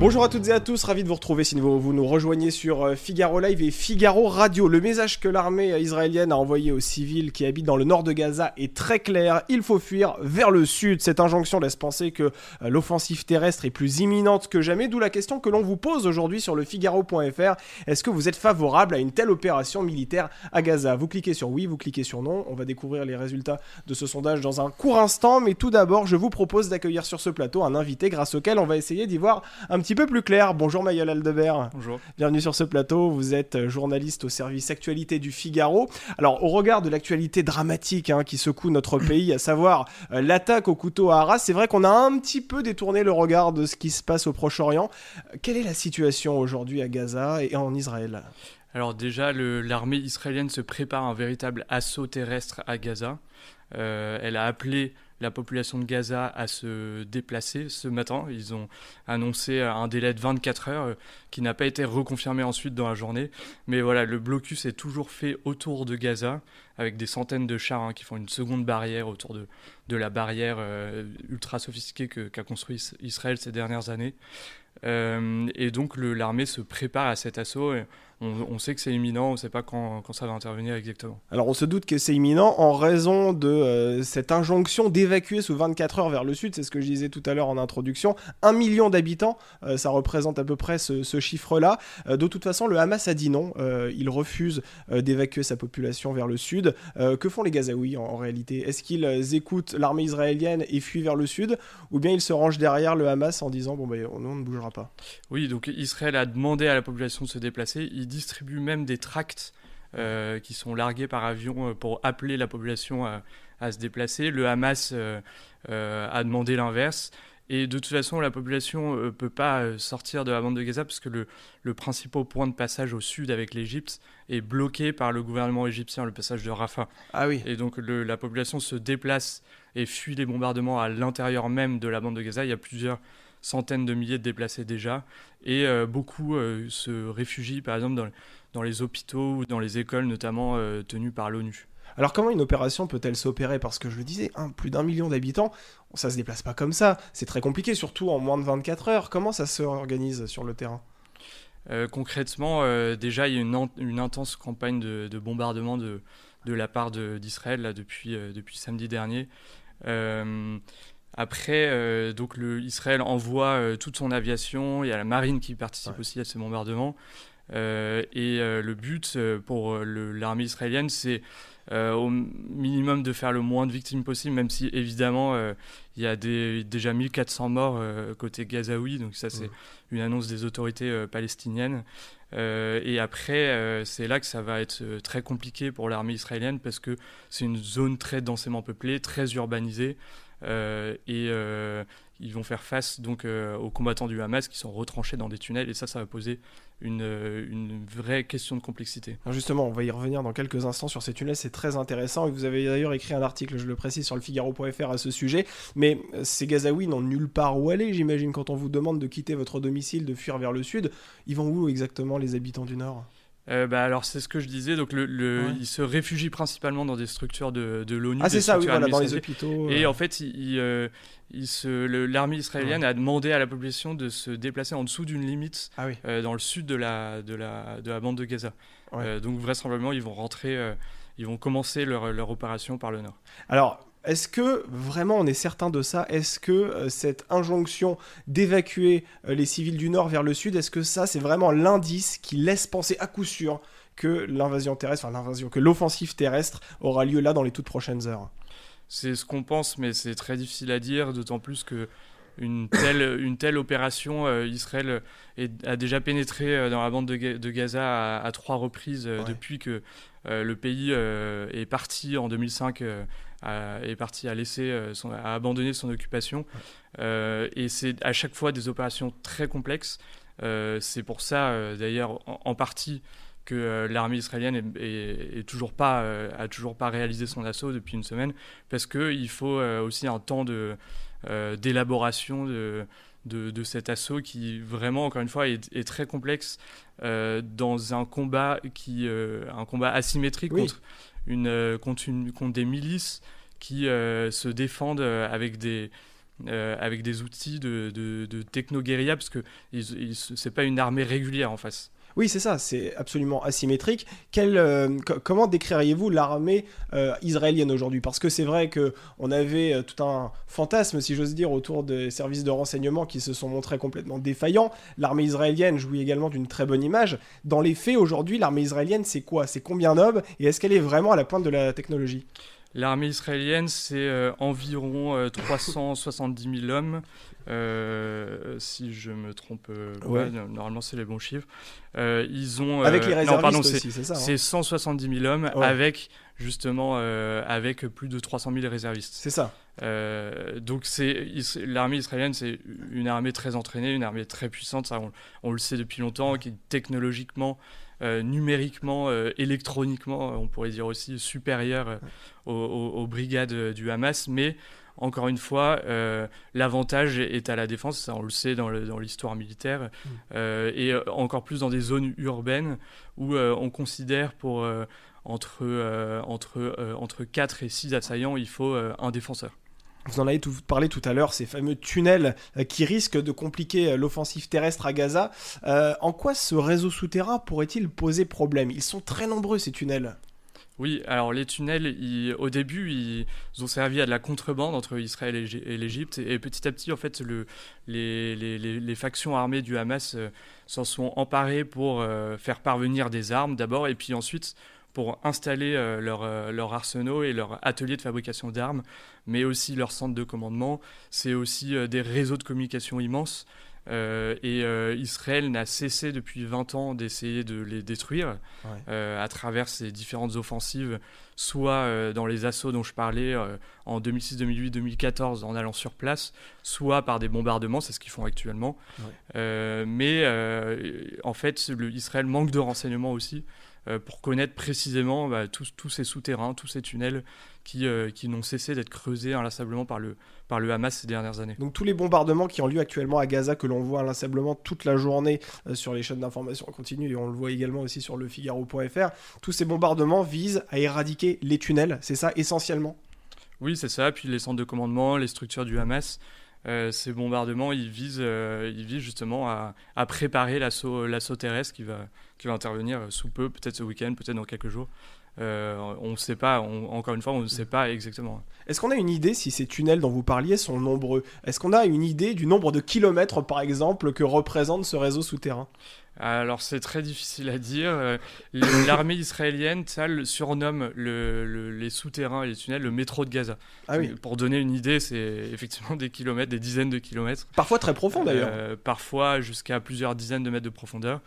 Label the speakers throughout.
Speaker 1: Bonjour à toutes et à tous, ravi de vous retrouver si vous, nous rejoignez sur euh, Figaro Live et Figaro Radio. Le message que l'armée israélienne a envoyé aux civils qui habitent dans le nord de Gaza est très clair, il faut fuir vers le sud. Cette injonction laisse penser que euh, l'offensive terrestre est plus imminente que jamais, d'où la question que l'on vous pose aujourd'hui sur le Figaro.fr. Est-ce que vous êtes favorable à une telle opération militaire à Gaza? Vous cliquez sur oui, vous cliquez sur non. On va découvrir les résultats de ce sondage dans un court instant, mais tout d'abord, je vous propose d'accueillir sur ce plateau un invité grâce auquel on va essayer d'y voir un petit peu plus clair. Bonjour Mayol Aldebert.
Speaker 2: Bonjour.
Speaker 1: Bienvenue sur ce plateau. Vous êtes journaliste au service actualité du Figaro. Alors, au regard de l'actualité dramatique hein, qui secoue notre pays, à savoir euh, l'attaque au couteau à Arras, c'est vrai qu'on a un petit peu détourné le regard de ce qui se passe au Proche-Orient. Euh, Quelle est la situation aujourd'hui à Gaza et en Israël?
Speaker 2: Alors déjà, l'armée israélienne se prépare à un véritable assaut terrestre à Gaza. Euh, elle a appelé la population de Gaza à se déplacer ce matin. Ils ont annoncé un délai de 24 heures euh, qui n'a pas été reconfirmé ensuite dans la journée. Mais voilà, le blocus est toujours fait autour de Gaza avec des centaines de chars hein, qui font une seconde barrière autour de, la barrière euh, ultra sophistiquée qu'a construit Is- Israël ces dernières années. Euh, et donc l'armée se prépare à cet assaut. On, on sait que c'est imminent, on ne sait pas quand, quand ça va intervenir exactement.
Speaker 1: Alors, on se doute que c'est imminent en raison de euh, cette injonction d'évacuer sous 24 heures vers le sud. C'est ce que je disais tout à l'heure en introduction. Un million d'habitants, euh, ça représente à peu près ce, ce chiffre-là. Euh, de toute façon, le Hamas a dit non. Il refuse d'évacuer sa population vers le sud. Que font les Gazaouis en, en réalité? Est-ce qu'ils écoutent l'armée israélienne et fuient vers le sud? Ou bien ils se rangent derrière le Hamas en disant bon, ben, nous, on ne bougera pas?
Speaker 2: Oui, donc Israël a demandé à la population de se déplacer. Il distribue même des tracts euh, qui sont largués par avion euh, pour appeler la population à, à se déplacer. Le Hamas euh, euh, a demandé l'inverse. Et de toute façon, la population ne peut pas sortir de la bande de Gaza parce que le, le principal point de passage au sud avec l'Égypte est bloqué par le gouvernement égyptien, le passage de Rafah.
Speaker 1: Ah oui.
Speaker 2: Et donc le- la population se déplace et fuit les bombardements à l'intérieur même de la bande de Gaza. Il y a plusieurs centaines de milliers de déplacés déjà. Et euh, beaucoup euh, se réfugient par exemple dans, dans les hôpitaux ou dans les écoles notamment euh, tenues par l'ONU.
Speaker 1: Alors comment une opération peut-elle s'opérer? Parce que je le disais, hein, plus d'un million d'habitants, ça se déplace pas comme ça. C'est très compliqué, surtout en moins de 24 heures. Comment ça se organise sur le terrain?
Speaker 2: Concrètement, déjà, il y a une, intense campagne de, de bombardement de, de la part d'Israël depuis samedi dernier. Après, euh, donc le, Israël envoie euh, toute son aviation, il y a la marine qui participe
Speaker 1: Ouais.
Speaker 2: aussi à ces bombardements. Euh, et le but pour l'armée israélienne, c'est au minimum de faire le moins de victimes possible, même si évidemment il y a des, déjà 1400 morts côté gazaoui, donc ça c'est
Speaker 1: Ouais.
Speaker 2: une annonce des autorités palestiniennes. Euh, et après, euh, c'est là que ça va être euh, très compliqué pour l'armée israélienne parce que c'est une zone très densément peuplée, très urbanisée. Euh, et euh, ils vont faire face donc euh, aux combattants du Hamas qui sont retranchés dans des tunnels. Et ça, ça va poser une, vraie question de complexité.
Speaker 1: Alors Justement, on va y revenir dans quelques instants sur ces tunnels, c'est très intéressant. Et vous avez d'ailleurs écrit un article, je le précise, sur le Figaro.fr à ce sujet. Mais ces Gazaouis n'ont nulle part où aller, j'imagine, quand on vous demande de quitter votre domicile, de fuir vers le sud. Ils vont où exactement, les habitants du Nord?
Speaker 2: Euh, bah, alors, c'est ce que je disais. Donc, le, le-
Speaker 1: Ouais.
Speaker 2: ils se réfugient principalement dans des structures de, de l'ONU.
Speaker 1: Ah, c'est ça, oui, voilà, dans les hôpitaux.
Speaker 2: Et
Speaker 1: euh,
Speaker 2: en fait, il, il, euh, il se- le- l'armée israélienne a demandé à la population de se déplacer en dessous d'une limite
Speaker 1: Ah oui.
Speaker 2: euh, dans le sud de la, de la, de la bande de Gaza.
Speaker 1: Ouais.
Speaker 2: Donc vraisemblablement, ils vont rentrer, ils vont commencer leur, leur opération par le nord.
Speaker 1: Alors, est-ce que vraiment on est certain de ça? Est-ce que euh, cette injonction d'évacuer euh, les civils du Nord vers le Sud, est-ce que ça c'est vraiment l'indice qui laisse penser à coup sûr que l'invasion terrestre, enfin l'invasion, que l'offensive terrestre aura lieu là dans les toutes prochaines heures?
Speaker 2: C'est ce qu'on pense, mais c'est très difficile à dire, d'autant plus que une telle, une telle opération, euh, Israël est- a déjà pénétré euh, dans la bande de, Ga- de Gaza à, à trois reprises euh,
Speaker 1: Ouais.
Speaker 2: depuis que le pays est parti en 2005, euh, à- est parti à laisser, euh, son, à abandonner son occupation. Euh, et c'est à chaque fois des opérations très complexes. Euh, c'est pour ça, d'ailleurs, en, en partie, que l'armée israélienne est, est- est toujours pas, a toujours pas réalisé son assaut depuis une semaine, parce qu'il faut aussi un temps de, d'élaboration, de, de, cet assaut qui vraiment, encore une fois, est, très complexe dans un combat, qui, un combat asymétrique contre, contre, une, contre des milices qui se défendent avec des, avec des outils de, de techno-guérilla, parce que ce n'est pas une armée régulière en face.
Speaker 1: Oui, c'est ça, c'est absolument asymétrique. Euh, comment décririez-vous l'armée euh, israélienne aujourd'hui? Parce que c'est vrai qu'on avait euh, tout un fantasme, si j'ose dire, autour des services de renseignement qui se sont montrés complètement défaillants. L'armée israélienne jouit également d'une très bonne image. Dans les faits, aujourd'hui, l'armée israélienne, c'est quoi? C'est combien d'hommes? Et est-ce qu'elle est vraiment à la pointe de la technologie?
Speaker 2: L'armée israélienne, c'est environ 370 000 hommes. Euh, si je me trompe, euh, normalement c'est les bons chiffres.
Speaker 1: Euh, ils ont avec les réservistes aussi, c'est ça.
Speaker 2: C'est 170 000 hommes avec justement avec plus de 300 000 réservistes.
Speaker 1: C'est ça.
Speaker 2: donc c'est l'armée israélienne, c'est une armée très entraînée, une armée très puissante. Ça, on, le sait depuis longtemps, qui technologiquement numériquement, électroniquement, on pourrait dire aussi supérieure aux, aux, brigades du Hamas, mais encore une fois, euh, l'avantage est à la défense, ça on le sait dans l'histoire militaire, mm. euh, et euh, encore plus dans des zones urbaines où on considère pour entre, entre, entre 4 et 6 assaillants, il faut un défenseur.
Speaker 1: Vous en avez tout, parlé tout à l'heure, ces fameux tunnels qui risquent de compliquer l'offensive terrestre à Gaza. en quoi ce réseau souterrain pourrait-il poser problème? Ils sont très nombreux ces tunnels.
Speaker 2: Oui, alors les tunnels, au début, ils, ont servi à de la contrebande entre Israël et l'Égypte. Et petit à petit, en fait, le, les, factions armées du Hamas euh, s'en sont emparées pour euh, faire parvenir des armes d'abord, et puis ensuite pour installer euh, leur arsenaux et leur atelier de fabrication d'armes, mais aussi leur centre de commandement. C'est aussi des réseaux de communication immenses. Euh, et euh, Israël n'a cessé depuis 20 ans d'essayer de les détruire euh, à travers ses différentes offensives, soit dans les assauts dont je parlais en 2006, 2008, 2014 en allant sur place, soit par des bombardements, c'est ce qu'ils font actuellement. mais en fait, le, Israël manque de renseignements aussi pour connaître précisément bah, tous, tous, ces souterrains, tous ces tunnels qui, qui n'ont cessé d'être creusés inlassablement par le, par le Hamas ces dernières années.
Speaker 1: Donc tous les bombardements qui ont lieu actuellement à Gaza, que l'on voit inlassablement toute la journée euh, sur les chaînes d'information continue, et on le voit également aussi sur le Figaro.fr, tous ces bombardements visent à éradiquer les tunnels, c'est ça essentiellement?
Speaker 2: Oui, c'est ça, puis les centres de commandement, les structures du Hamas. Euh, ces bombardements, ils visent, euh, justement à, préparer l'assaut terrestre qui va intervenir sous peu, peut-être ce week-end, peut-être dans quelques jours. Euh, on ne sait pas, encore une fois, on ne sait pas exactement.
Speaker 1: Est-ce qu'on a une idée si ces tunnels dont vous parliez sont nombreux Est-ce qu'on a une idée du nombre de kilomètres, par exemple, que représente ce réseau souterrain?
Speaker 2: Alors c'est très difficile à dire. Euh, l'armée israélienne, ça, surnomme les souterrains et les tunnels le métro de Gaza.
Speaker 1: Ah oui.
Speaker 2: Pour donner une idée, c'est effectivement des kilomètres, des dizaines de kilomètres.
Speaker 1: Parfois très profond d'ailleurs. Euh,
Speaker 2: parfois jusqu'à plusieurs dizaines de mètres de profondeur.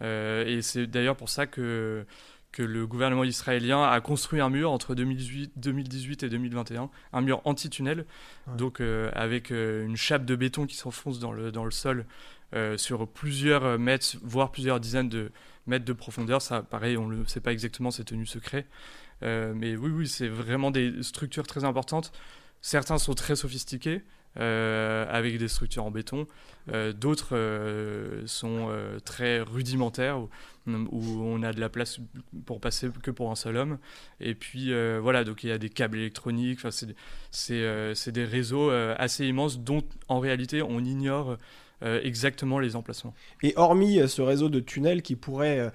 Speaker 2: et c'est d'ailleurs pour ça que que le gouvernement israélien a construit un mur entre 2018, 2018 et 2021, un mur anti-tunnel, donc euh, avec euh, une chape de béton qui s'enfonce dans le, dans le sol euh, sur plusieurs mètres, voire plusieurs dizaines de mètres de profondeur. Ça, pareil, on ne sait pas exactement, c'est tenu secret. mais oui, oui, c'est vraiment des structures très importantes. Certains sont très sophistiqués, euh, avec des structures en béton. Euh, d'autres euh, sont très rudimentaires, où, on a de la place pour passer que pour un seul homme. Et puis voilà, donc il y a des câbles électroniques, c'est des réseaux assez immenses dont en réalité on ignore euh, exactement les emplacements.
Speaker 1: Et hormis euh, ce réseau de tunnels qui pourrait euh,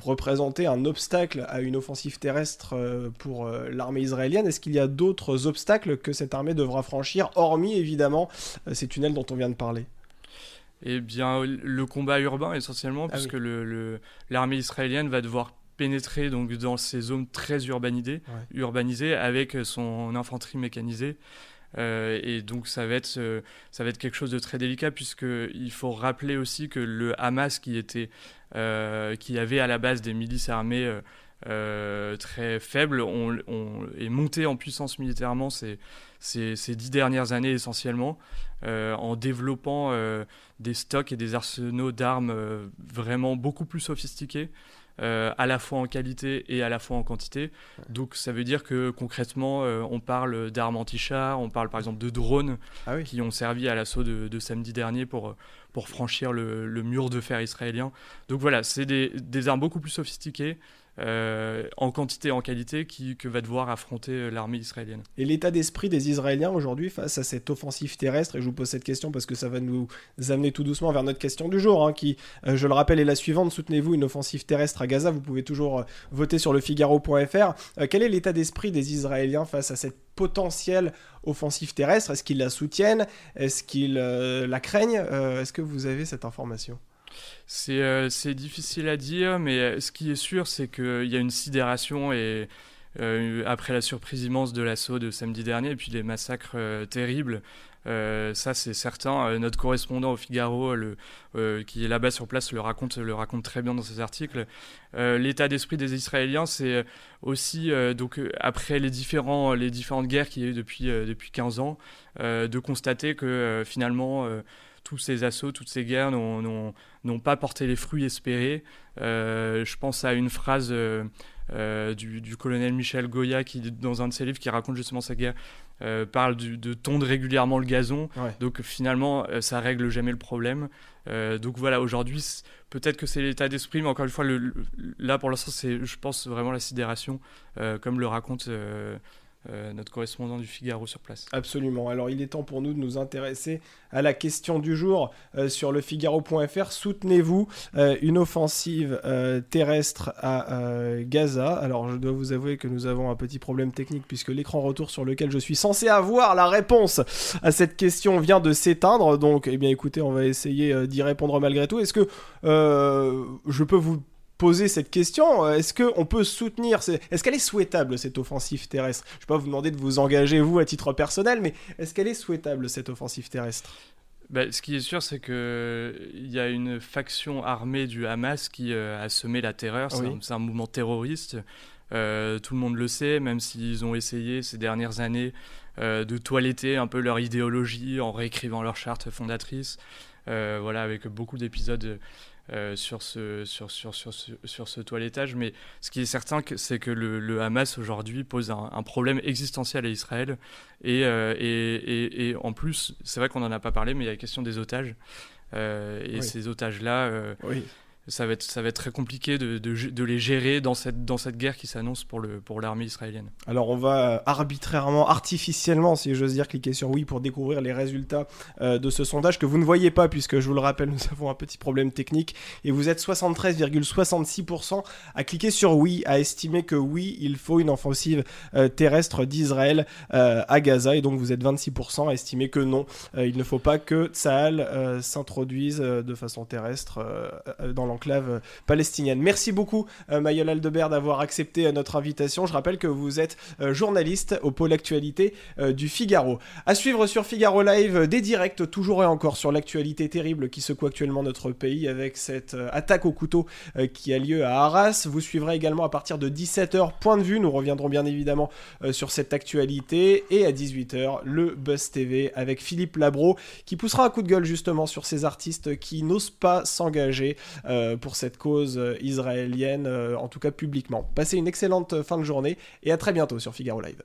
Speaker 1: représenter un obstacle à une offensive terrestre pour l'armée israélienne, est-ce qu'il y a d'autres obstacles que cette armée devra franchir, hormis évidemment ces tunnels dont on vient de parler?
Speaker 2: Eh bien, le combat urbain essentiellement, ah puisque l'armée israélienne va devoir pénétrer donc dans ces zones très urbanisées, urbanisées avec son infanterie mécanisée. Euh, et donc ça va, être, euh, ça va être quelque chose de très délicat puisqu'il faut rappeler aussi que le Hamas qui, était, euh, qui avait à la base des milices armées très faibles on, est monté en puissance militairement ces, ces, ces dix dernières années essentiellement, en développant des stocks et des arsenaux d'armes vraiment beaucoup plus sophistiqués. Euh, à la fois en qualité et à la fois en quantité. Donc ça veut dire que concrètement, euh, on parle d'armes anti-chars, on parle par exemple de drones ah qui ont servi à l'assaut de, samedi dernier pour, pour franchir le, mur de fer israélien. Donc voilà, c'est des, des, armes beaucoup plus sophistiquées euh, en quantité et en qualité qui, que va devoir affronter euh, l'armée israélienne.
Speaker 1: Et l'état d'esprit des Israéliens aujourd'hui face à cette offensive terrestre, et je vous pose cette question parce que ça va nous amener tout doucement vers notre question du jour, hein, qui, euh, je le rappelle, est la suivante, soutenez-vous une offensive terrestre à Gaza, vous pouvez toujours voter sur le Figaro.fr. quel est l'état d'esprit des Israéliens face à cette potentielle offensive terrestre? Est-ce qu'ils la soutiennent? Est-ce qu'ils la craignent? Est-ce que vous avez cette information?
Speaker 2: Euh, c'est difficile à dire, mais euh, ce qui est sûr, c'est qu'il y a une sidération et euh, après la surprise immense de l'assaut de samedi dernier et puis les massacres terribles. ça, c'est certain. notre correspondant au Figaro, qui est là-bas sur place, le raconte, très bien dans ses articles. L'état d'esprit des Israéliens, c'est aussi, donc, après les différentes guerres qu'il y a eu depuis, depuis 15 ans, de constater que finalement, tous ces assauts, toutes ces guerres n'ont pas porté les fruits espérés. Euh, je pense à une phrase euh, euh, du, colonel Michel Goya qui, dans un de ses livres, qui raconte justement sa guerre, parle de tondre régulièrement le gazon. Donc finalement, ça règle jamais le problème. donc voilà, aujourd'hui, peut-être que c'est l'état d'esprit, mais encore une fois, le, là pour l'instant, c'est, je pense, vraiment la sidération, comme le raconte euh, notre correspondant du Figaro sur place.
Speaker 1: Absolument. Alors il est temps pour nous de nous intéresser à la question du jour euh, sur le Figaro.fr. Soutenez-vous euh, une offensive terrestre à Gaza Alors je dois vous avouer que nous avons un petit problème technique puisque l'écran retour sur lequel je suis censé avoir la réponse à cette question vient de s'éteindre. Donc eh bien écoutez, on va essayer d'y répondre malgré tout. Est-ce que je peux vous poser cette question. Euh, est-ce qu'on peut soutenir, est-ce qu'elle est souhaitable cette offensive terrestre? Je ne vais pas vous demander de vous engager vous à titre personnel, mais est-ce qu'elle est souhaitable cette offensive terrestre?
Speaker 2: Bah, ce qui est sûr, c'est qu'il y a une faction armée du Hamas qui euh, a semé la terreur. C'est un, mouvement terroriste. Euh, tout le monde le sait, même s'ils ont essayé ces dernières années de toiletter un peu leur idéologie en réécrivant leur charte fondatrice. voilà, avec beaucoup d'épisodes euh, sur, ce, sur, sur, sur, ce, sur ce toilettage. Mais ce qui est certain, c'est que le, Hamas aujourd'hui pose un, problème existentiel à Israël. Et, euh, et, et, et en plus, c'est vrai qu'on n'en a pas parlé, mais il y a la question des otages. Euh, et ces otages-là, oui ça va être, très compliqué de, les gérer dans cette, guerre qui s'annonce pour, l'armée israélienne.
Speaker 1: Alors on va arbitrairement, artificiellement, si j'ose dire, cliquer sur oui pour découvrir les résultats euh, de ce sondage que vous ne voyez pas, puisque je vous le rappelle, nous avons un petit problème technique, et vous êtes 73,66% à cliquer sur oui, à estimer que oui, il faut une offensive euh, terrestre d'Israël euh, à Gaza, et donc vous êtes 26% à estimer que non, il ne faut pas que Tsahal s'introduise de façon terrestre dans enclave euh, palestinienne. Merci beaucoup euh, Mayol Aldebert d'avoir accepté euh, notre invitation. Je rappelle que vous êtes journaliste au pôle actualité du Figaro. À suivre sur Figaro Live des directs toujours et encore sur l'actualité terrible qui secoue actuellement notre pays avec cette attaque au couteau qui a lieu à Arras. Vous suivrez également à partir de 17h Point de vue. Nous reviendrons bien évidemment sur cette actualité et à 18h le Buzz TV avec Philippe Labro qui poussera un coup de gueule justement sur ces artistes qui n'osent pas s'engager pour cette cause euh, israélienne, euh, en tout cas publiquement. Passez une excellente fin de journée et à très bientôt sur Figaro Live.